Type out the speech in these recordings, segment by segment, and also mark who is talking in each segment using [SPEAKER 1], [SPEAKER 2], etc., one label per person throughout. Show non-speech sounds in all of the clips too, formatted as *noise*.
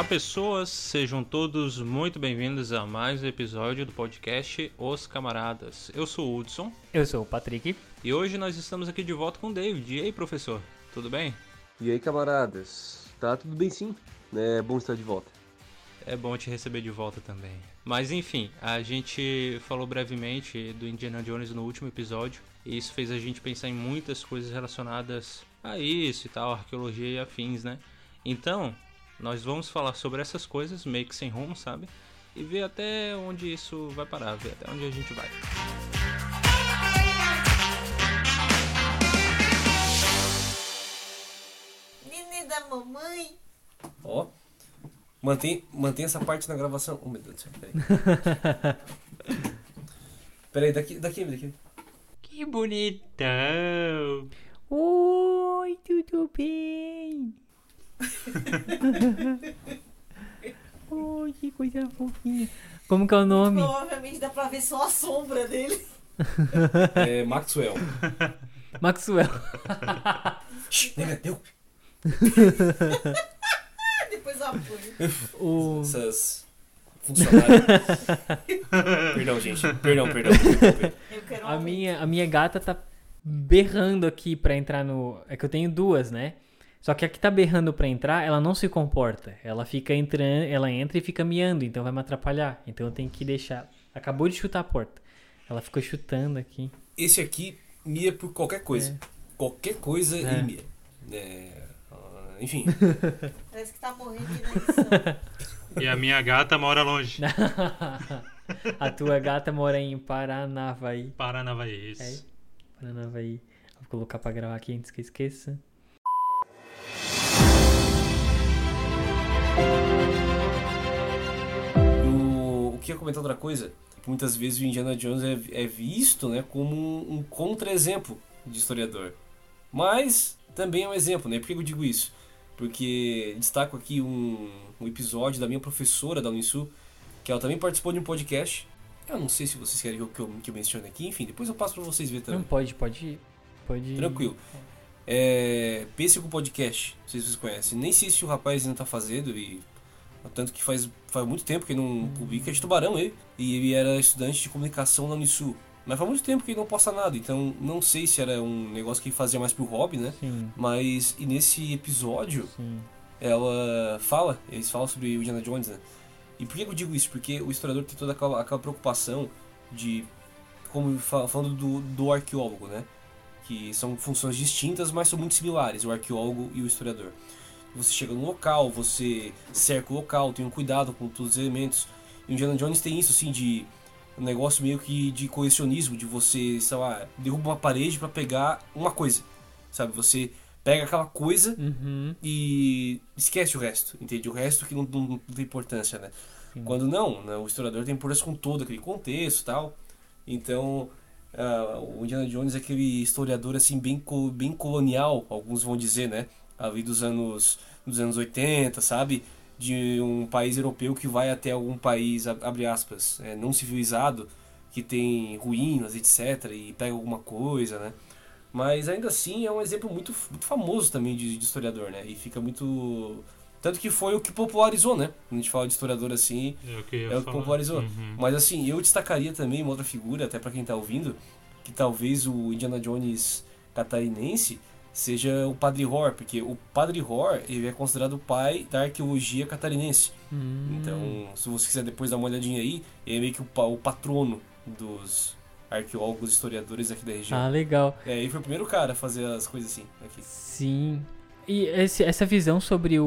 [SPEAKER 1] Olá, pessoas, sejam todos muito bem-vindos a mais um episódio do podcast Os Camaradas. Eu sou o Hudson
[SPEAKER 2] Eu sou o Patrick.
[SPEAKER 1] e hoje nós estamos aqui de volta com o David. E aí, professor, tudo bem?
[SPEAKER 3] E aí, camaradas? Tá tudo bem sim? É bom estar de volta.
[SPEAKER 1] É bom te receber de volta também. Mas enfim, a gente falou brevemente do Indiana Jones no último episódio e isso fez a gente pensar em muitas coisas relacionadas a isso e tal, arqueologia e afins, né? Então, nós vamos falar sobre essas coisas, meio que sem rumo, sabe? E ver até onde isso vai parar, ver até onde a gente vai.
[SPEAKER 4] Nenê da mamãe.
[SPEAKER 5] Ó. Mantém, mantém essa parte na gravação. Oh, meu Deus do céu, peraí. *laughs* peraí, daqui, daqui, daqui.
[SPEAKER 1] Que bonitão!
[SPEAKER 2] Oi, tudo bem? Oi, que coisa fofinha. Como que é o nome?
[SPEAKER 4] Provavelmente dá pra ver só a sombra dele. *laughs*
[SPEAKER 5] É, Maxwell.
[SPEAKER 2] Maxwell.
[SPEAKER 5] Nega, deu. *laughs*
[SPEAKER 4] Depois apoio.
[SPEAKER 2] O...
[SPEAKER 5] Essas funcionárias. *laughs* perdão, gente. Perdão, perdão. perdão.
[SPEAKER 4] Quero
[SPEAKER 2] A minha, a minha gata tá berrando aqui pra entrar no. É que eu tenho duas, né? Só que a que tá berrando pra entrar, ela não se comporta. Ela fica entrando, ela entra e fica miando, então vai me atrapalhar. Então eu tenho que deixar. Acabou de chutar a porta. Ela ficou chutando aqui.
[SPEAKER 5] Esse aqui mia por qualquer coisa. Qualquer coisa
[SPEAKER 2] É.
[SPEAKER 5] ele mia. É, ah, enfim. *laughs*
[SPEAKER 4] Parece que tá morrendo de inanição.
[SPEAKER 1] E a minha gata mora longe. *laughs*
[SPEAKER 2] a tua gata mora em Paranavaí.
[SPEAKER 1] Paranavaí,
[SPEAKER 2] É, Paranavaí. Vou colocar pra gravar aqui antes que eu esqueça.
[SPEAKER 5] O, o que eu ia comentar outra coisa, que muitas vezes o Indiana Jones é, é visto né, como um, um contra-exemplo de historiador. Mas também é um exemplo, né? Por que eu digo isso? Porque destaco aqui um, um episódio da minha professora da Unisul, que ela também participou de um podcast. Eu não sei se vocês querem que eu, que eu, que eu mencione aqui, enfim, depois eu passo pra vocês verem também.
[SPEAKER 2] Não pode, pode. Pode.
[SPEAKER 5] Tranquilo. É, Pêssego Podcast, não sei se vocês conhecem. Nem sei se o rapaz ainda tá fazendo, e tanto que faz, faz muito tempo que ele não publica, é de Tubarão ele. E ele era estudante de comunicação na Unisul. Mas faz muito tempo que ele não posta nada, então não sei se era um negócio que ele fazia mais pro hobby, né?
[SPEAKER 2] Sim,
[SPEAKER 5] Mas, e nesse episódio,
[SPEAKER 2] sim.
[SPEAKER 5] ela fala, eles falam sobre o Indiana Jones, né? E por que eu digo isso? Porque o historiador tem toda aquela, aquela preocupação de, como fa- falando do, do arqueólogo, né? Que são funções distintas, mas são muito similares, o arqueólogo e o historiador. Você chega no local, você cerca o local, tem um cuidado com todos os elementos. E o Indiana Jones tem isso, assim, de um negócio meio que de colecionismo, de você, sei lá, derruba uma parede para pegar uma coisa, sabe? Você pega aquela coisa
[SPEAKER 2] Uhum.
[SPEAKER 5] e esquece o resto, entende? O resto que não, não- não tem importância, né?
[SPEAKER 2] Sim.
[SPEAKER 5] Quando não, né? o historiador tem importância com todo aquele contexto tal. Então, ah, o Indiana Jones é aquele historiador assim bem, bem colonial, alguns vão dizer, né? Ali dos anos, dos anos 80, sabe? De um país europeu que vai até algum país, ab- abre aspas, é, não civilizado, que tem ruínas, etc. E pega alguma coisa, né? Mas ainda assim é um exemplo muito, muito famoso também de, de historiador, né? E fica muito. Tanto que foi o que popularizou, né? Quando a gente fala de historiador assim,
[SPEAKER 1] É o que,
[SPEAKER 5] é o que
[SPEAKER 1] falar.
[SPEAKER 5] popularizou.
[SPEAKER 1] Uhum.
[SPEAKER 5] Mas assim, eu destacaria também uma outra figura, até pra quem tá ouvindo, que talvez o Indiana Jones catarinense seja o Padre Hor, porque o Padre Hor ele é considerado o pai da arqueologia catarinense.
[SPEAKER 2] Hum.
[SPEAKER 5] Então, se você quiser depois dar uma olhadinha aí, ele é meio que o, o patrono dos arqueólogos historiadores aqui da região.
[SPEAKER 2] Ah, legal.
[SPEAKER 5] É, ele foi o primeiro cara a fazer as coisas assim aqui.
[SPEAKER 2] Sim. E esse- essa visão sobre o,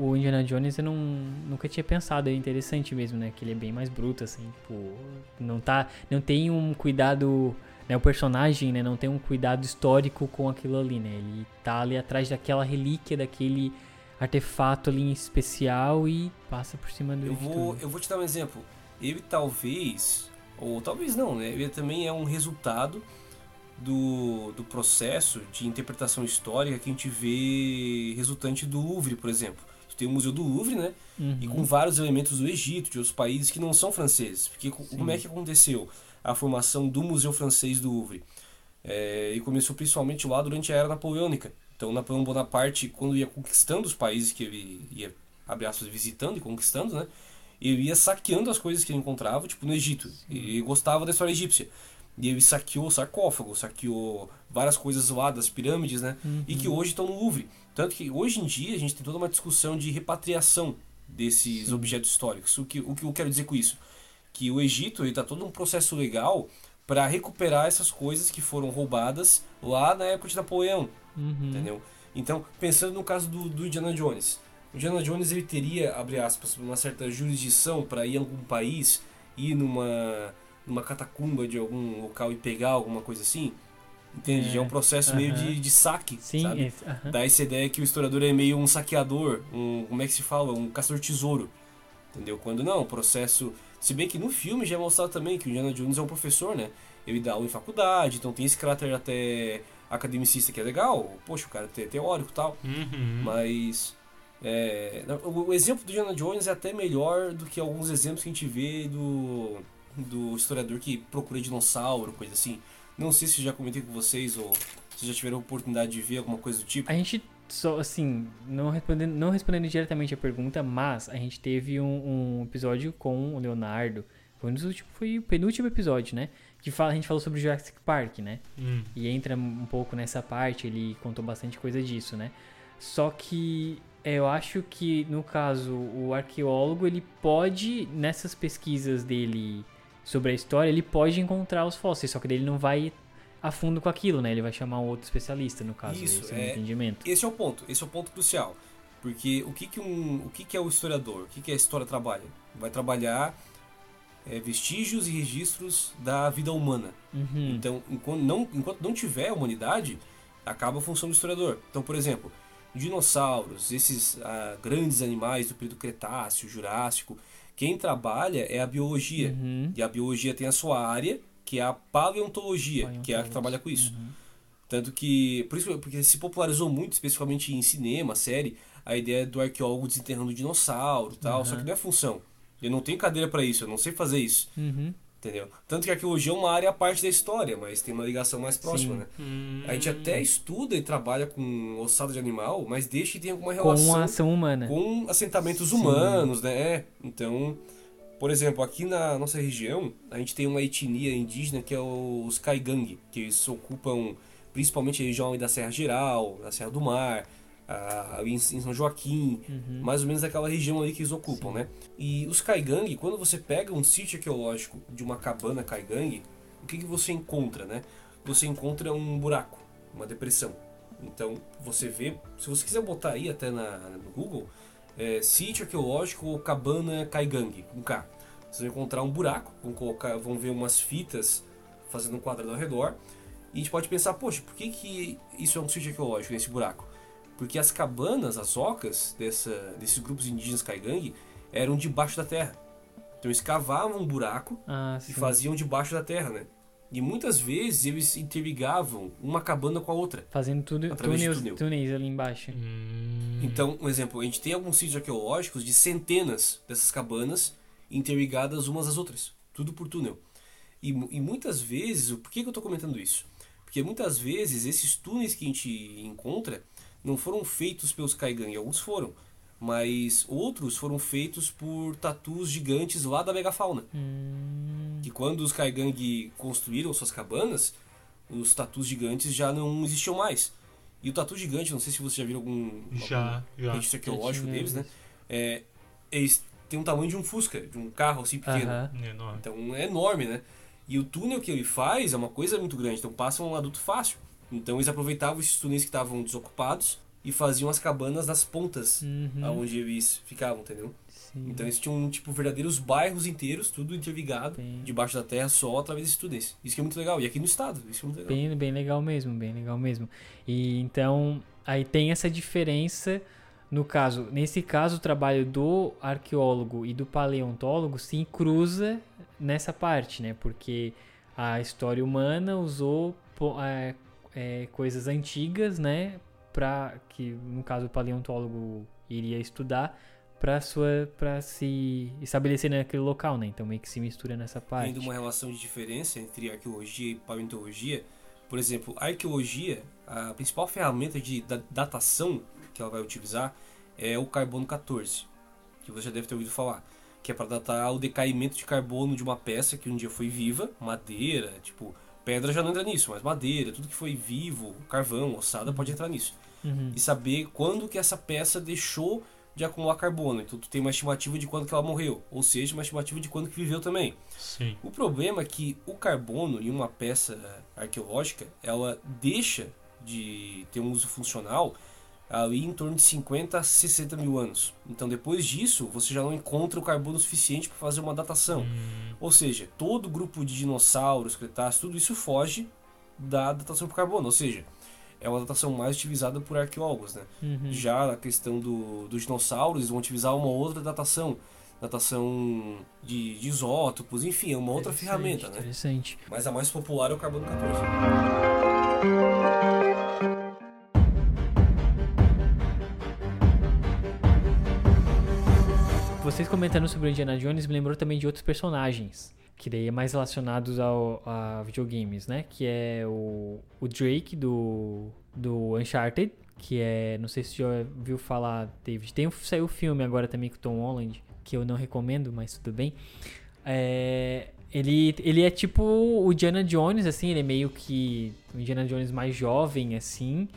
[SPEAKER 2] o Indiana Jones eu não, nunca tinha pensado. É interessante mesmo, né? Que ele é bem mais bruto, assim. Tipo, não, tá, não tem um cuidado. Né, o personagem né, não tem um cuidado histórico com aquilo ali, né? Ele tá ali atrás daquela relíquia, daquele artefato ali em especial e passa por cima do
[SPEAKER 5] Eu vou, eu vou te dar um exemplo. Ele talvez, ou talvez não, né? Ele também é um resultado do, do processo de interpretação histórica que a gente vê resultante do Louvre, por exemplo. Tu tem o Museu do Louvre, né? E com
[SPEAKER 2] Uhum.
[SPEAKER 5] vários elementos do Egito, de outros países que não são franceses. Porque co- como
[SPEAKER 2] Sim.
[SPEAKER 5] é que aconteceu a formação do Museu Francês do Louvre? É, e começou principalmente lá durante a Era Napoleônica. Então Napoleão Bonaparte, quando ia conquistando os países que ele ia abre aspas, visitando e conquistando, né? Ele ia saqueando as coisas que ele encontrava, tipo no Egito. Ele gostava da história egípcia. E ele saqueou sarcófago, saqueou várias coisas lá das pirâmides, né? E que hoje estão no Louvre. Tanto que hoje em dia a gente tem toda uma discussão de repatriação desses objetos históricos. O que, o que eu quero dizer com isso? Que o Egito está todo um processo legal para recuperar essas coisas que foram roubadas lá na época de Napoleão,
[SPEAKER 2] Uhum.
[SPEAKER 5] entendeu? Então, pensando no caso do, do Indiana Jones. O Indiana Jones ele teria, abre aspas, uma certa jurisdição para ir em algum país, ir numa, numa catacumba de algum local e pegar alguma coisa assim? Entende?
[SPEAKER 2] É,
[SPEAKER 5] é um processo meio
[SPEAKER 2] aham.
[SPEAKER 5] de, de saque,
[SPEAKER 2] Sim,
[SPEAKER 5] sabe?
[SPEAKER 2] esse- aham.
[SPEAKER 5] Dá essa ideia que o historiador é meio um saqueador, um, como é que se fala? Um caçador-tesouro. Entendeu? Quando não, o processo. Se bem que no filme já é mostrado também que o Indiana Jones é um professor, né? Ele dá aula em faculdade, então tem esse caráter até academicista que é legal. Poxa, o cara é teórico e tal.
[SPEAKER 1] Uhum.
[SPEAKER 5] Mas. é, o, o exemplo do Indiana Jones é até melhor do que alguns exemplos que a gente vê do, do historiador que procura dinossauro, coisa assim. Não sei se já comentei com vocês ou se já tiveram a oportunidade de ver alguma coisa do tipo.
[SPEAKER 2] A gente só, assim, não respondendo, não respondendo diretamente a pergunta, mas a gente teve um, um episódio com o Leonardo. Foi, um dos últimos, foi o penúltimo episódio, né? Que fala, a gente falou sobre o Jurassic Park, né?
[SPEAKER 1] Hum.
[SPEAKER 2] E entra um pouco nessa parte, ele contou bastante coisa disso, né? Só que eu acho que, no caso, o arqueólogo, ele pode, nessas pesquisas dele sobre a história, ele pode encontrar os fósseis, só que ele não vai a fundo com aquilo, né? Ele vai chamar um outro especialista, no caso,
[SPEAKER 5] Isso,
[SPEAKER 2] esse é
[SPEAKER 5] é-
[SPEAKER 2] entendimento.
[SPEAKER 5] Esse é o ponto, esse é o ponto crucial. Porque o que, que, um, o que, que é o historiador? O que, que a história trabalha? Vai trabalhar é, vestígios e registros da vida humana.
[SPEAKER 2] Uhum.
[SPEAKER 5] Então, enquanto não, enquanto não tiver a humanidade, acaba a função do historiador. Então, por exemplo, dinossauros, esses ah, grandes animais do período Cretáceo, Jurássico, quem trabalha é a biologia.
[SPEAKER 2] Uhum.
[SPEAKER 5] E a biologia tem a sua área, que é a paleontologia, que é a que trabalha com isso.
[SPEAKER 2] Uhum.
[SPEAKER 5] Tanto que, por isso, porque se popularizou muito, especificamente em cinema, série, a ideia do arqueólogo desenterrando dinossauro e tal, só que não é função. Eu não tenho cadeira pra isso, eu não sei fazer isso,
[SPEAKER 2] Uhum.
[SPEAKER 5] Entendeu? Tanto que a arqueologia é uma área à parte da história, mas tem uma ligação mais próxima,
[SPEAKER 2] Sim.
[SPEAKER 5] né?
[SPEAKER 1] Hum.
[SPEAKER 5] A gente até estuda e trabalha com ossada de animal, mas deixa que tem alguma
[SPEAKER 2] Com
[SPEAKER 5] relação
[SPEAKER 2] a ação humana.
[SPEAKER 5] com assentamentos
[SPEAKER 2] Sim.
[SPEAKER 5] humanos, né? É, Então, por exemplo, aqui na nossa região, a gente tem uma etnia indígena que é os Kaigang, que eles ocupam principalmente a região da Serra Geral, da Serra do Mar, em São Joaquim,
[SPEAKER 2] Uhum.
[SPEAKER 5] mais ou menos aquela região ali que eles ocupam, né? E os Kaigang, quando você pega um sítio arqueológico de uma cabana Kaigang, o que, que você encontra, né? Você encontra um buraco, uma depressão. Então, você vê, se você quiser botar aí até na, no Google, é, sítio arqueológico ou cabana Kaigang, com K. Vocês vão encontrar um buraco, vão, colocar, vão ver umas fitas fazendo um quadrado ao redor. E a gente pode pensar, poxa, por que, que isso é um sítio arqueológico, nesse buraco? Porque as cabanas, as ocas dessa, desses grupos indígenas Kaigang eram debaixo da terra. Então eles cavavam um buraco
[SPEAKER 2] Ah,
[SPEAKER 5] e faziam debaixo da terra, né? E muitas vezes eles interligavam uma cabana com a outra.
[SPEAKER 2] Fazendo tudo,
[SPEAKER 5] Através de
[SPEAKER 2] túneis,
[SPEAKER 5] túnel.
[SPEAKER 2] túneis ali embaixo.
[SPEAKER 1] Hum.
[SPEAKER 5] Então, um exemplo, a gente tem alguns sítios arqueológicos de centenas dessas cabanas interligadas umas às outras, tudo por túnel. E, e muitas vezes, o- por que, que eu estou comentando isso? Porque muitas vezes esses túneis que a gente encontra não foram feitos pelos Kaigang, alguns foram, mas outros foram feitos por tatus gigantes lá da megafauna.
[SPEAKER 2] Hum,
[SPEAKER 5] Que quando os Kaigang construíram suas cabanas, os tatus gigantes já não existiam mais. E o tatu gigante, não sei se você já viu algum,
[SPEAKER 1] Já, já.
[SPEAKER 5] registro arqueológico deles, né? É, eles têm um tamanho de um Fusca, de um carro assim pequeno.
[SPEAKER 2] aham.
[SPEAKER 1] Enorme.
[SPEAKER 5] Então é enorme, né? E o túnel que ele faz é uma coisa muito grande, então passa um adulto fácil. Então eles aproveitavam esses túneis que estavam desocupados e faziam as cabanas nas pontas
[SPEAKER 2] Uhum.
[SPEAKER 5] aonde eles ficavam, entendeu?
[SPEAKER 2] Sim.
[SPEAKER 5] Então eles tinham tipo verdadeiros bairros inteiros, tudo interligado,
[SPEAKER 2] Bem-
[SPEAKER 5] debaixo da terra, só através desses túneis. Isso que é muito legal. E aqui no estado, isso é muito legal.
[SPEAKER 2] Bem, bem legal mesmo, bem legal mesmo. E então, aí tem essa diferença no caso, nesse caso o trabalho do arqueólogo e do paleontólogo se cruza nessa parte, né? Porque a história humana usou é, é, coisas antigas, né, para que no caso o paleontólogo iria estudar para sua para se estabelecer naquele local, né? Então meio que se mistura nessa parte.
[SPEAKER 5] Tendo uma relação de diferença entre arqueologia e paleontologia, por exemplo, a arqueologia, a principal ferramenta de da- datação que ela vai utilizar é o carbono 14. que você já deve ter ouvido falar, que é para datar o decaimento de carbono de uma peça que um dia foi viva, madeira, tipo, pedra já não entra nisso, mas madeira, tudo que foi vivo, carvão, ossada pode entrar nisso.
[SPEAKER 2] Uhum.
[SPEAKER 5] E saber quando que essa peça deixou de acumular carbono. Então tu tem uma estimativa de quando que ela morreu, ou seja, uma estimativa de quando que viveu também.
[SPEAKER 1] Sim.
[SPEAKER 5] O problema é que o carbono em uma peça arqueológica, ela deixa de ter um uso funcional ali em torno de 50 a 60 mil anos. Então depois disso, você já não encontra o carbono suficiente para fazer uma datação. Ou seja, todo grupo de dinossauros, cretáceos, tudo isso foge da datação por carbono. Ou seja, é uma datação mais utilizada por arqueólogos, né?
[SPEAKER 2] Uhum.
[SPEAKER 5] Já a questão do, dos dinossauros, vão utilizar uma outra datação. Datação de, de isótopos, enfim, é uma outra ferramenta, né?
[SPEAKER 2] Interessante.
[SPEAKER 5] Mas a mais popular é o carbono 14.
[SPEAKER 2] Vocês comentando sobre o Indiana Jones me lembrou também de outros personagens. Que daí é mais relacionados ao, a videogames, né? Que é o, o Drake do, do Uncharted. Que é. Não sei se você já viu falar, David. Tem, saiu o filme agora também com o Tom Holland. Que eu não recomendo, mas tudo bem. É, ele, ele é tipo o Indiana Jones, assim. Ele é meio que o Indiana Jones mais jovem, assim.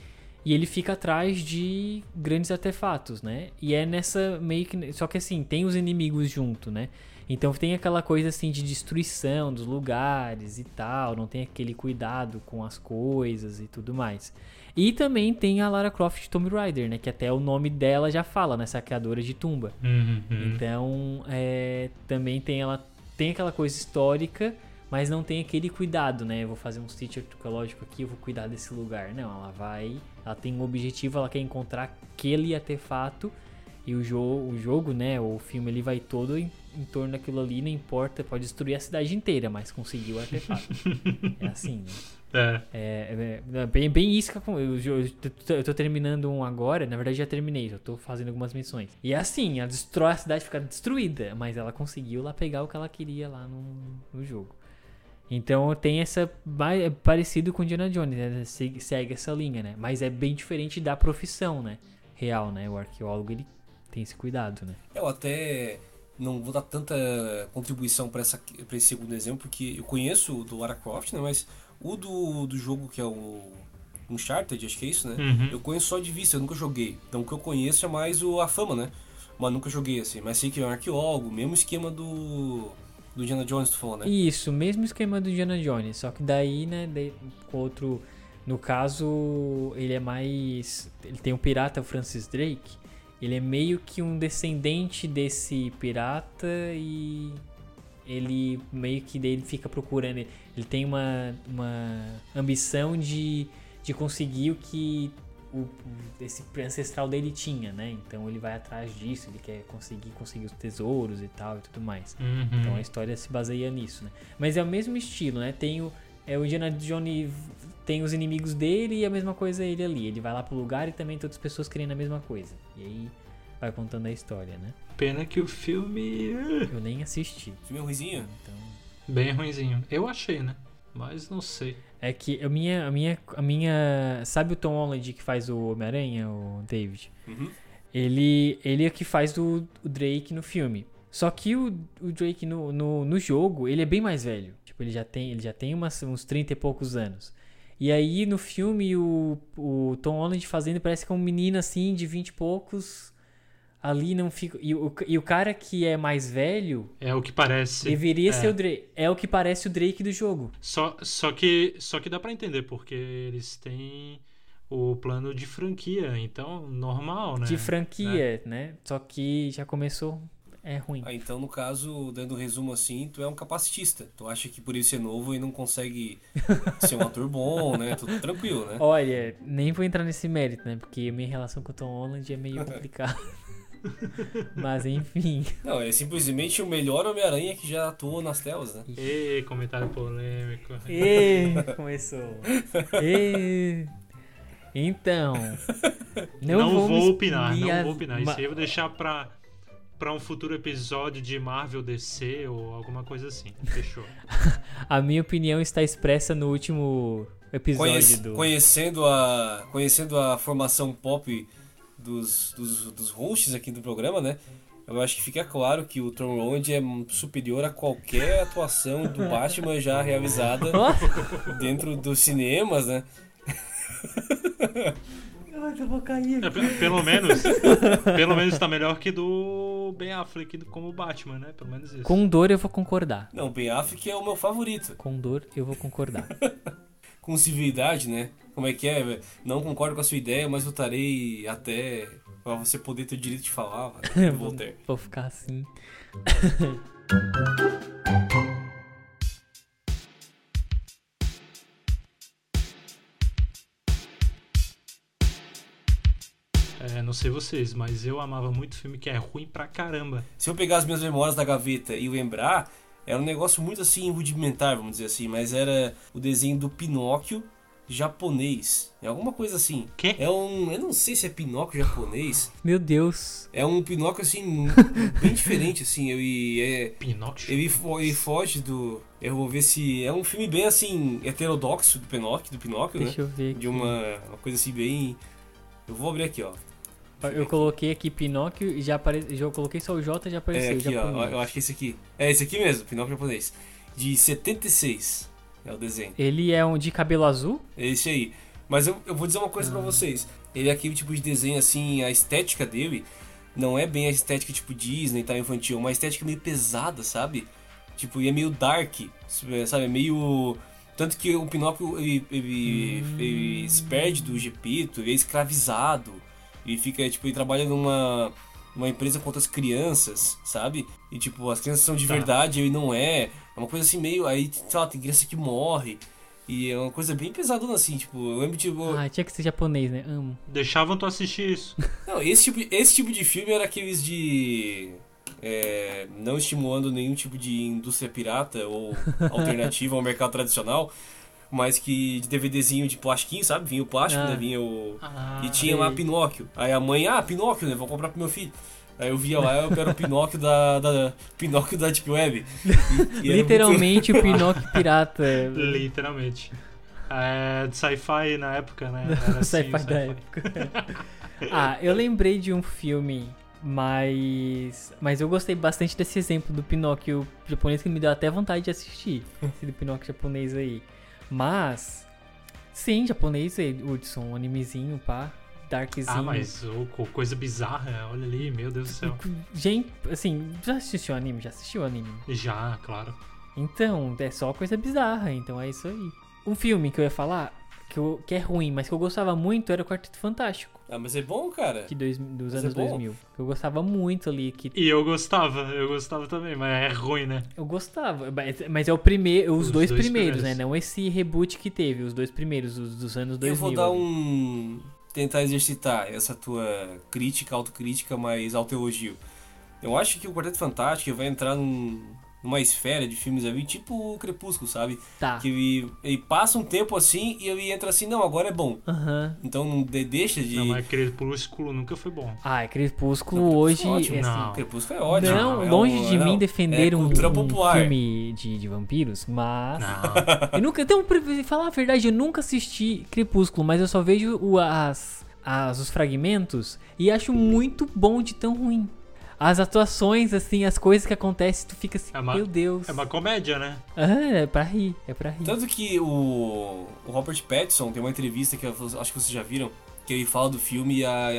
[SPEAKER 2] E ele fica atrás de grandes artefatos, né? E é nessa meio que. Só que assim, tem os inimigos junto, né? Então tem aquela coisa assim de destruição dos lugares e tal. Não tem aquele cuidado com as coisas e tudo mais. E também tem a Lara Croft Tomb Raider, né? Que até o nome dela já fala, né? Saqueadora de tumba.
[SPEAKER 1] Uhum, uhum.
[SPEAKER 2] Então, é, também tem ela tem aquela coisa histórica, mas não tem aquele cuidado, né? Eu vou fazer um sítio arqueológico aqui, eu vou cuidar desse lugar. Não, ela vai, ela tem um objetivo, ela quer encontrar aquele artefato e o jogo, o jogo, né, o filme ele vai todo em, em torno daquilo ali, não importa, pode destruir a cidade inteira, mas conseguiu o artefato. *laughs* é assim, né?
[SPEAKER 1] É.
[SPEAKER 2] É, é, é bem, bem isso que eu, eu, eu tô terminando um agora, na verdade já terminei, já tô fazendo algumas missões. E é assim, ela destrói a cidade, fica destruída, mas ela conseguiu lá pegar o que ela queria lá no, no jogo. Então tem essa. É parecido com Indiana Jones, né? Segue, segue essa linha, né? Mas é bem diferente da profissão, né? Real, né? O arqueólogo ele tem esse cuidado, né?
[SPEAKER 5] Eu até não vou dar tanta contribuição para esse segundo exemplo, porque eu conheço o do Lara Croft, né? Mas o do, do jogo que é o Uncharted, acho que é isso, né?
[SPEAKER 1] Uhum.
[SPEAKER 5] Eu conheço só de vista, eu nunca joguei. Então o que eu conheço é mais o, a fama, né? Mas nunca joguei assim. Mas sei que é um arqueólogo, mesmo esquema do. Do Indiana Jones, tu falou, né?
[SPEAKER 2] Isso, mesmo esquema do Indiana Jones, só que daí, né, com outro, no caso, ele é mais, ele tem um pirata, Francis Drake, ele é meio que um descendente desse pirata e ele meio que daí ele fica procurando, ele tem uma, uma ambição de, de conseguir o que o, esse ancestral dele tinha, né, então ele vai atrás disso, ele quer conseguir conseguir os tesouros e tal e tudo mais.
[SPEAKER 1] Uhum.
[SPEAKER 2] Então a história se baseia nisso, né? Mas é o mesmo estilo, né? Tem o, é, o Indiana Jones tem os inimigos dele e a mesma coisa ele ali. Ele vai lá pro lugar e também tem outras pessoas querendo a mesma coisa. E aí vai contando a história, né?
[SPEAKER 1] Pena que o filme.
[SPEAKER 2] Eu nem assisti.
[SPEAKER 5] Filme ruizinho?
[SPEAKER 2] Então,
[SPEAKER 1] Bem ruinzinho. Eu achei, né? Mas não sei.
[SPEAKER 2] é que a minha, a minha, a minha, sabe o Tom Holland que faz o Homem-Aranha, o David?
[SPEAKER 5] Uhum.
[SPEAKER 2] Ele, ele é que faz o, o Drake no filme. Só que o, o Drake no, no, no jogo, ele é bem mais velho. Tipo, ele já tem, ele já tem umas, uns 30 e poucos anos. E aí no filme o, o Tom Holland fazendo parece que é um menino assim de 20 e poucos. Ali não fica. E o, e o cara que é mais velho
[SPEAKER 1] É o que parece.
[SPEAKER 2] deveria
[SPEAKER 1] é.
[SPEAKER 2] ser o Drake. É o que parece o Drake do jogo.
[SPEAKER 1] Só, só, que, só que dá pra entender, porque eles têm o plano de franquia, então normal, né?
[SPEAKER 2] De franquia, né? Só que já começou. É ruim.
[SPEAKER 5] Ah, então, no caso, dando um resumo assim, tu é um capacitista. Tu acha que por isso ser novo e não consegue *laughs* ser um ator bom, né? Tudo tranquilo, né?
[SPEAKER 2] Olha, nem vou entrar nesse mérito, né? Porque minha relação com o Tom Holland é meio *laughs* complicada. *laughs* Mas enfim.
[SPEAKER 5] Não, é simplesmente o melhor Homem-Aranha que já atuou nas telas, né?
[SPEAKER 1] Ê, comentário polêmico.
[SPEAKER 2] E começou. Então, não,
[SPEAKER 1] Não, vou,
[SPEAKER 2] me-
[SPEAKER 1] opinar, não
[SPEAKER 2] a-
[SPEAKER 1] vou opinar. Isso aí eu vou deixar pra, pra um futuro episódio de Marvel DC ou alguma coisa assim. Fechou. *laughs*
[SPEAKER 2] A minha opinião está expressa no último episódio
[SPEAKER 5] Conhece-
[SPEAKER 2] do.
[SPEAKER 5] conhecendo, a, conhecendo a formação pop dos, dos, dos hosts aqui do programa, né? eu acho que fica claro que o Tom Holland é superior a qualquer atuação do *laughs* Batman já realizada dentro dos cinemas, né?
[SPEAKER 2] eu vou cair.
[SPEAKER 1] É, pe- pelo menos, pelo menos tá melhor que do Ben Affleck como Batman, né? Pelo menos isso.
[SPEAKER 2] Com dor eu vou concordar.
[SPEAKER 5] Não, Ben Affleck é o meu favorito.
[SPEAKER 2] Com dor eu vou concordar. *laughs*
[SPEAKER 5] Com civilidade, né? Como é que é? velho? Não concordo com a sua ideia, mas lutarei até pra você poder ter o direito de falar, mano, *laughs* Voltaire.
[SPEAKER 2] vou ficar assim. *laughs*
[SPEAKER 1] É, não sei vocês, mas eu amava muito filme que é ruim pra caramba.
[SPEAKER 5] Se eu pegar as minhas memórias da gaveta e lembrar, era um negócio muito assim rudimentar, vamos dizer assim, mas era o desenho do Pinóquio japonês. É alguma coisa assim.
[SPEAKER 1] Quê?
[SPEAKER 5] É um. Eu não sei se é Pinóquio japonês.
[SPEAKER 2] Meu Deus.
[SPEAKER 5] É um Pinóquio assim, *laughs* bem diferente, assim. Ele, é,
[SPEAKER 1] Pinóquio.
[SPEAKER 5] ele, fo- ele foge do. Eu vou ver se. É um filme bem assim, heterodoxo do Pinóquio, do Pinóquio, né?
[SPEAKER 2] Deixa eu ver aqui.
[SPEAKER 5] De uma, uma coisa assim bem. Eu vou abrir aqui, ó.
[SPEAKER 2] Eu coloquei aqui Pinóquio e já apareceu. Já coloquei só o J e já
[SPEAKER 5] É
[SPEAKER 2] apareceu.
[SPEAKER 5] aqui, ó. Eu acho que é esse aqui. É esse aqui mesmo, Pinóquio japonês. De 76 é o desenho.
[SPEAKER 2] Ele é um de cabelo azul?
[SPEAKER 5] É esse aí. Mas eu, eu vou dizer uma coisa pra vocês. Ele é aquele tipo de desenho, assim, a estética dele não é bem a estética tipo Disney, tá infantil, é uma estética meio pesada, sabe? Tipo, e é meio dark, sabe? É meio. Tanto que o Pinóquio ele, ele, ele se perde do Gepito, ele é escravizado. E fica, tipo, ele trabalha numa uma empresa com outras crianças, sabe? E tipo, as crianças são de
[SPEAKER 1] Tá.
[SPEAKER 5] verdade, ele não é. É uma coisa assim meio. Aí, sei lá, tem criança que morre. E é uma coisa bem pesadona assim, tipo, eu lembro tipo.
[SPEAKER 2] Ah, tinha que ser japonês, né? Amo.
[SPEAKER 1] Deixavam tu assistir isso. *laughs*
[SPEAKER 5] Não, esse tipo, esse tipo de filme era aqueles de. é, não estimulando nenhum tipo de indústria pirata ou *laughs* alternativa ao mercado tradicional, mas que de DVDzinho de plastiquinho, sabe? Vinha o plástico,
[SPEAKER 2] Ah.
[SPEAKER 5] né? Vinha o.
[SPEAKER 1] Ah,
[SPEAKER 5] e tinha lá. Pinóquio. Aí a mãe, ah, Pinóquio, né? Vou comprar pro meu filho. Aí eu via lá, eu era o Pinóquio da, da Pinóquio da Deep Web. E- e era
[SPEAKER 2] Literalmente o Pinóquio pirata. *laughs*
[SPEAKER 1] Literalmente. É, de sci-fi na época, né? *laughs* Era assim,
[SPEAKER 2] Sci-fi da época. *laughs* ah, eu lembrei de um filme, mas. Mas eu gostei bastante desse exemplo do Pinóquio japonês que me deu até vontade de assistir. Esse do Pinóquio japonês aí. Mas. Sim, japonês Hudson, um animezinho, pá. Darkzinho.
[SPEAKER 1] Ah, mas co- coisa bizarra, olha ali, meu Deus do céu.
[SPEAKER 2] Gente, assim, já assistiu anime? Já assistiu anime?
[SPEAKER 1] Já, claro.
[SPEAKER 2] Então, é só coisa bizarra, então é isso aí. Um filme que eu ia falar, que, eu- que é ruim, mas que eu gostava muito, era o Quarteto Fantástico,
[SPEAKER 5] Ah, mas é bom, cara.
[SPEAKER 2] que dois, dos
[SPEAKER 5] Mas
[SPEAKER 2] anos
[SPEAKER 5] é bom.
[SPEAKER 2] 2000. Que eu gostava muito ali, que
[SPEAKER 1] E eu gostava, eu gostava também, mas é ruim, né?
[SPEAKER 2] eu gostava, mas- mas é o primeiro, os,
[SPEAKER 1] Os
[SPEAKER 2] dois,
[SPEAKER 1] dois
[SPEAKER 2] primeiros,
[SPEAKER 1] primeiros.
[SPEAKER 2] né? Não esse reboot que teve, os dois primeiros, os dos anos 2000.
[SPEAKER 5] Eu vou dar
[SPEAKER 2] ali.
[SPEAKER 5] um. tentar exercitar essa tua crítica, autocrítica, mas autoelogio. Eu acho que o Quarteto Fantástico vai entrar num- numa esfera de filmes ali, tipo o Crepúsculo, sabe?
[SPEAKER 2] Tá.
[SPEAKER 5] Que ele, ele passa um tempo assim e ele entra assim, não, agora é bom.
[SPEAKER 2] Aham.
[SPEAKER 5] Então não de- deixa de.
[SPEAKER 1] Não, mas Crepúsculo nunca foi bom.
[SPEAKER 2] Ah, Crepúsculo
[SPEAKER 5] Não,
[SPEAKER 2] hoje.
[SPEAKER 5] Crepúsculo é ótimo.
[SPEAKER 2] é assim,
[SPEAKER 1] Não.
[SPEAKER 5] Crepúsculo é ótimo.
[SPEAKER 2] Não,
[SPEAKER 5] é
[SPEAKER 2] longe
[SPEAKER 5] um-
[SPEAKER 2] de
[SPEAKER 5] não,
[SPEAKER 2] mim defender
[SPEAKER 5] é
[SPEAKER 2] um, um filme de, de vampiros, mas.
[SPEAKER 1] Não.
[SPEAKER 2] Eu nunca. Então, pra falar a verdade, eu nunca assisti Crepúsculo, mas eu só vejo o- as, as, os fragmentos e acho muito bom de tão ruim. As atuações, assim, as coisas que acontecem, tu fica assim,
[SPEAKER 1] É uma-
[SPEAKER 2] meu Deus.
[SPEAKER 1] É uma comédia, né?
[SPEAKER 2] Ah, é pra rir, é pra rir.
[SPEAKER 5] Tanto que o, o Robert Pattinson tem uma entrevista que eu acho que vocês já viram, que ele fala do filme e a,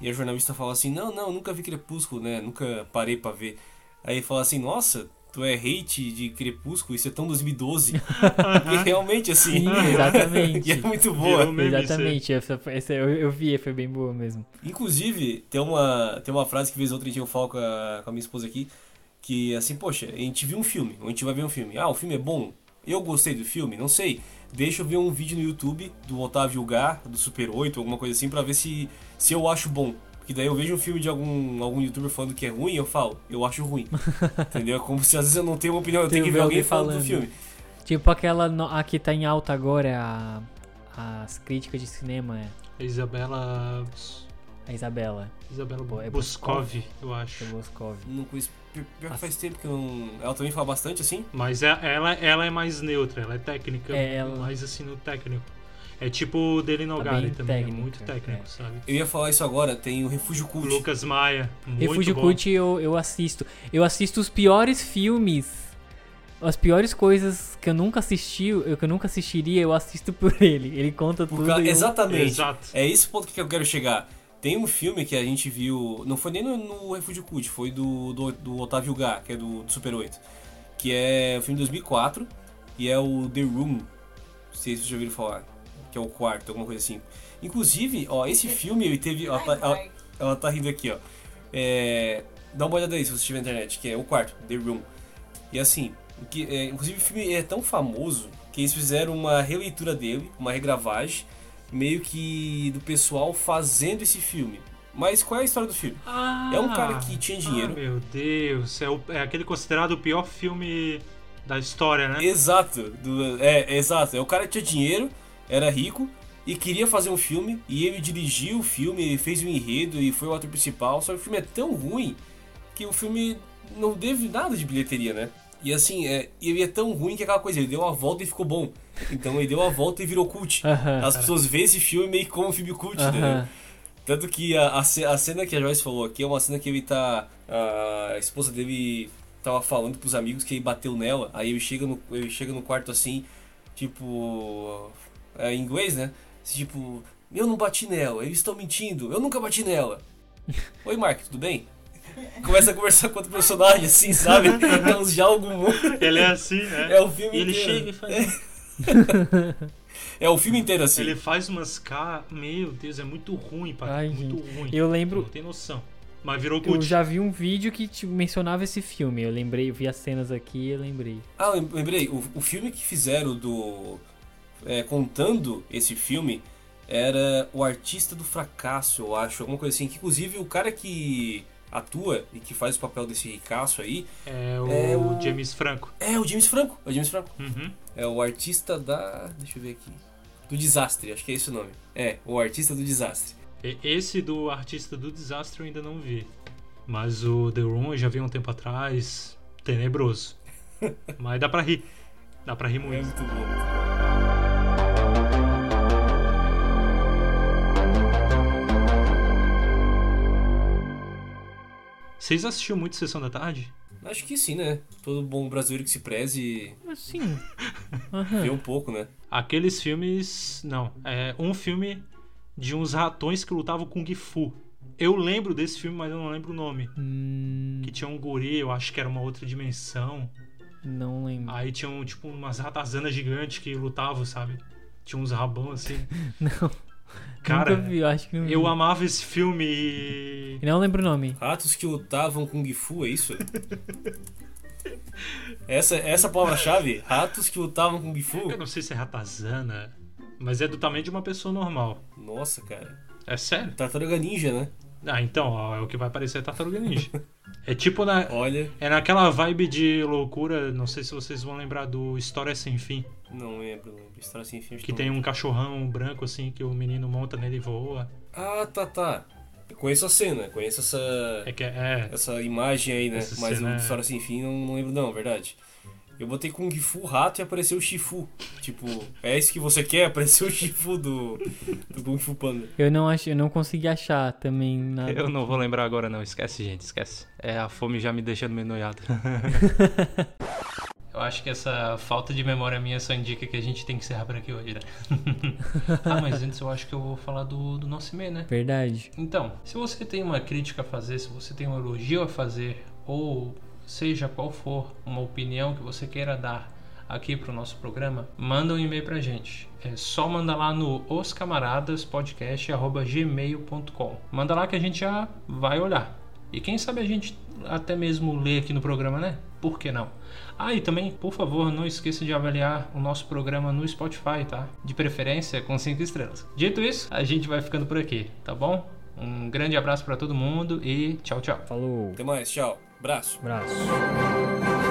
[SPEAKER 5] e a jornalista fala assim, não, não, nunca vi Crepúsculo, né? Nunca parei pra ver. Aí ele fala assim, nossa, tu é hate de Crepúsculo, isso é tão 2012. *laughs* Porque realmente assim.
[SPEAKER 2] Sim, exatamente. *laughs*
[SPEAKER 5] e é muito boa.
[SPEAKER 1] aí.
[SPEAKER 2] Exatamente, essa, essa eu, eu vi, foi bem boa mesmo.
[SPEAKER 5] Inclusive, tem uma, tem uma frase que vez ou outra eu falo com a, com a minha esposa aqui, que assim, poxa, a gente viu um filme, ou a gente vai ver um filme. Ah, o filme é bom? Eu gostei do filme? Não sei. Deixa eu ver um vídeo no YouTube do Otávio Gá, do Super 8, alguma coisa assim, pra ver se, se eu acho bom. Porque daí eu vejo um filme de algum, algum youtuber falando que é ruim, eu falo, eu acho ruim. *laughs* Entendeu? É como se às vezes eu não tenho uma opinião, eu tenho que ver alguém
[SPEAKER 2] alguém
[SPEAKER 5] falando do
[SPEAKER 2] falando.
[SPEAKER 5] filme.
[SPEAKER 2] Tipo aquela no- a que tá em alta agora, a, as críticas de cinema, é
[SPEAKER 1] A Isabela.
[SPEAKER 2] a Isabela,
[SPEAKER 1] Isabela
[SPEAKER 2] Pô, é
[SPEAKER 1] Boscov, eu acho.
[SPEAKER 2] Boscov.
[SPEAKER 5] Não conheço, pior pior que faz tempo que eu não... Ela também fala bastante assim?
[SPEAKER 1] Mas é- ela, ela é mais neutra, ela é técnica,
[SPEAKER 2] É, ela-
[SPEAKER 1] mais assim no técnico. É tipo o dele Nogari
[SPEAKER 2] bem
[SPEAKER 1] também,
[SPEAKER 2] técnico,
[SPEAKER 1] é muito
[SPEAKER 2] é.
[SPEAKER 1] técnico, sabe?
[SPEAKER 5] Eu ia falar isso agora, tem o Refúgio Cult.
[SPEAKER 1] Lucas Maia, muito
[SPEAKER 2] Refúgio
[SPEAKER 1] bom.
[SPEAKER 2] Cult eu, eu assisto. Eu assisto os piores filmes. As piores coisas que eu nunca assisti, eu, que eu nunca assistiria, eu assisto por ele. Ele conta
[SPEAKER 5] Por
[SPEAKER 2] tudo.
[SPEAKER 5] ca-
[SPEAKER 2] eu-
[SPEAKER 5] Exatamente.
[SPEAKER 1] Exato.
[SPEAKER 5] É esse ponto que eu quero chegar. Tem um filme que a gente viu. Não foi nem no, no Refúgio Cult, foi do, do, do Otávio Gá, que é do, do Super 8. Que é o filme de 2004 e é o The Room. Não sei se vocês já ouviram falar. Que é o quarto, alguma coisa assim. Inclusive, ó, esse filme ele teve. Ela tá, ela, ela tá rindo aqui, ó. É, dá uma olhada aí se você estiver na internet, que é o quarto, The Room. E assim, o que, é, inclusive o filme é tão famoso que eles fizeram uma releitura dele, uma regravagem, meio que do pessoal fazendo esse filme. Mas qual é a história do filme?
[SPEAKER 1] Ah,
[SPEAKER 5] É um cara que tinha dinheiro.
[SPEAKER 1] Ah, meu Deus, é, o- é aquele considerado o pior filme da história, né?
[SPEAKER 5] Exato, do- é, exato. É o cara que tinha dinheiro, era rico e queria fazer um filme e ele dirigiu o filme, ele fez o enredo e foi o ator principal. Só que o filme é tão ruim que o filme não teve nada de bilheteria, né? E assim, é, ele é tão ruim que é aquela coisa, ele deu uma volta e ficou bom. Então ele deu uma volta e virou cult. *laughs* As pessoas veem esse filme meio como um filme cult, né? Tanto que a, a, a cena que a Joyce falou aqui é uma cena que ele tá. A esposa dele tava falando pros amigos que ele bateu nela. Aí ele chega no, ele chega no quarto assim, tipo. É, em inglês, né? Tipo, eu não bati nela, eles estão mentindo, eu nunca bati nela. *laughs* Oi, Mark, tudo bem? Começa a conversar com outro personagem, assim, sabe? É uns diálogos muito.
[SPEAKER 1] Ele é assim, né?
[SPEAKER 5] É o filme
[SPEAKER 1] E ele
[SPEAKER 5] inteiro.
[SPEAKER 1] chega e faz. *laughs*
[SPEAKER 5] É o filme inteiro assim.
[SPEAKER 1] Ele faz umas caras. Meu Deus, é muito ruim, pai.
[SPEAKER 2] Ai,
[SPEAKER 1] muito
[SPEAKER 2] gente.
[SPEAKER 1] ruim.
[SPEAKER 2] Eu lembro-
[SPEAKER 1] Não tem noção. Mas virou
[SPEAKER 2] Eu
[SPEAKER 1] cult.
[SPEAKER 2] já vi um vídeo que tipo, mencionava esse filme. Eu lembrei, eu vi as cenas aqui e eu lembrei.
[SPEAKER 5] Ah, lem- lembrei, o, o filme que fizeram do. É, contando esse filme era O Artista do Fracasso, eu acho, alguma coisa assim. Que inclusive o cara que atua e que faz o papel desse ricaço aí
[SPEAKER 1] É o,
[SPEAKER 5] É o-
[SPEAKER 1] James Franco.
[SPEAKER 5] é o James Franco. É o James Franco.
[SPEAKER 1] Uhum.
[SPEAKER 5] É o artista da. Deixa eu ver aqui. Do desastre, acho que é esse o nome. É, o artista do desastre.
[SPEAKER 1] Esse do Artista do Desastre eu ainda não vi. Mas o The Room eu já vi um tempo atrás. Tenebroso. *laughs* Mas dá pra rir. Dá pra rir
[SPEAKER 5] É
[SPEAKER 1] muito.
[SPEAKER 5] bom. muito bom.
[SPEAKER 1] Vocês assistiram muito Sessão da Tarde?
[SPEAKER 5] Acho que sim, né? Todo bom brasileiro que se preze
[SPEAKER 2] Assim. *laughs*
[SPEAKER 5] vê um pouco, né?
[SPEAKER 1] Aqueles filmes. Não. É um filme de uns ratões que lutavam com Kung Fu. Eu lembro desse filme, mas eu não lembro o nome.
[SPEAKER 2] Hum,
[SPEAKER 1] Que tinha um guri, eu acho que era uma outra dimensão.
[SPEAKER 2] não lembro.
[SPEAKER 1] Aí tinham, tipo, umas ratazanas gigantes que lutavam, sabe? Tinha uns rabão assim. *laughs*
[SPEAKER 2] Não.
[SPEAKER 1] Cara,
[SPEAKER 2] Nunca vi, eu acho que não vi.
[SPEAKER 1] eu amava esse filme e.
[SPEAKER 2] Não lembro o nome.
[SPEAKER 5] Ratos que lutavam com Kung Fu, é isso? essa, essa palavra-chave? Ratos que lutavam com Kung Fu?
[SPEAKER 1] Eu não sei se é ratazana, mas é do tamanho de uma pessoa normal.
[SPEAKER 5] Nossa, cara.
[SPEAKER 1] É sério?
[SPEAKER 5] Tartaruga Ninja, né?
[SPEAKER 1] Ah, então, ó, é o que vai parecer Tartaruga Ninja. É tipo na.
[SPEAKER 5] Olha,
[SPEAKER 1] É naquela vibe de loucura, não sei se vocês vão lembrar do História Sem Fim.
[SPEAKER 5] Não lembro. não lembro. História sem fim. acho
[SPEAKER 1] Que tem um cachorrão branco assim que o menino monta nele e voa.
[SPEAKER 5] Ah, tá, tá. Eu conheço a cena, conheço essa,
[SPEAKER 1] É que é.
[SPEAKER 5] essa imagem aí, né?
[SPEAKER 1] Essa
[SPEAKER 5] Mas o
[SPEAKER 1] é-
[SPEAKER 5] História sem fim não, não lembro, não, verdade. Eu botei Kung Fu rato e apareceu o Shifu. Tipo, é isso que você quer? *laughs* Apareceu o Shifu do, do Kung Fu Panda.
[SPEAKER 2] Eu não acho, eu não consegui achar também nada. *laughs*
[SPEAKER 1] Eu não vou lembrar agora não, esquece gente, esquece. É a fome já me deixando meio noiado. *laughs* Eu acho que essa falta de memória minha só indica que a gente tem que encerrar por aqui hoje, né? *laughs* ah, mas antes eu acho que eu vou falar do, do nosso e-mail, né?
[SPEAKER 2] Verdade.
[SPEAKER 1] Então, se você tem uma crítica a fazer, se você tem um elogio a fazer, ou seja qual for uma opinião que você queira dar aqui pro nosso programa, manda um e-mail pra gente. É só mandar lá no oscamaradaspodcast.gmail.com Manda lá que a gente já vai olhar. E quem sabe a gente até mesmo lê aqui no programa, né? Por que não? Ah, e também, por favor, não esqueça de avaliar o nosso programa no Spotify, tá? De preferência com 5 estrelas. Dito isso, a gente vai ficando por aqui, tá bom? Um grande abraço pra todo mundo e tchau, tchau.
[SPEAKER 2] Falou.
[SPEAKER 5] Até mais, tchau. Abraço.
[SPEAKER 2] Abraço.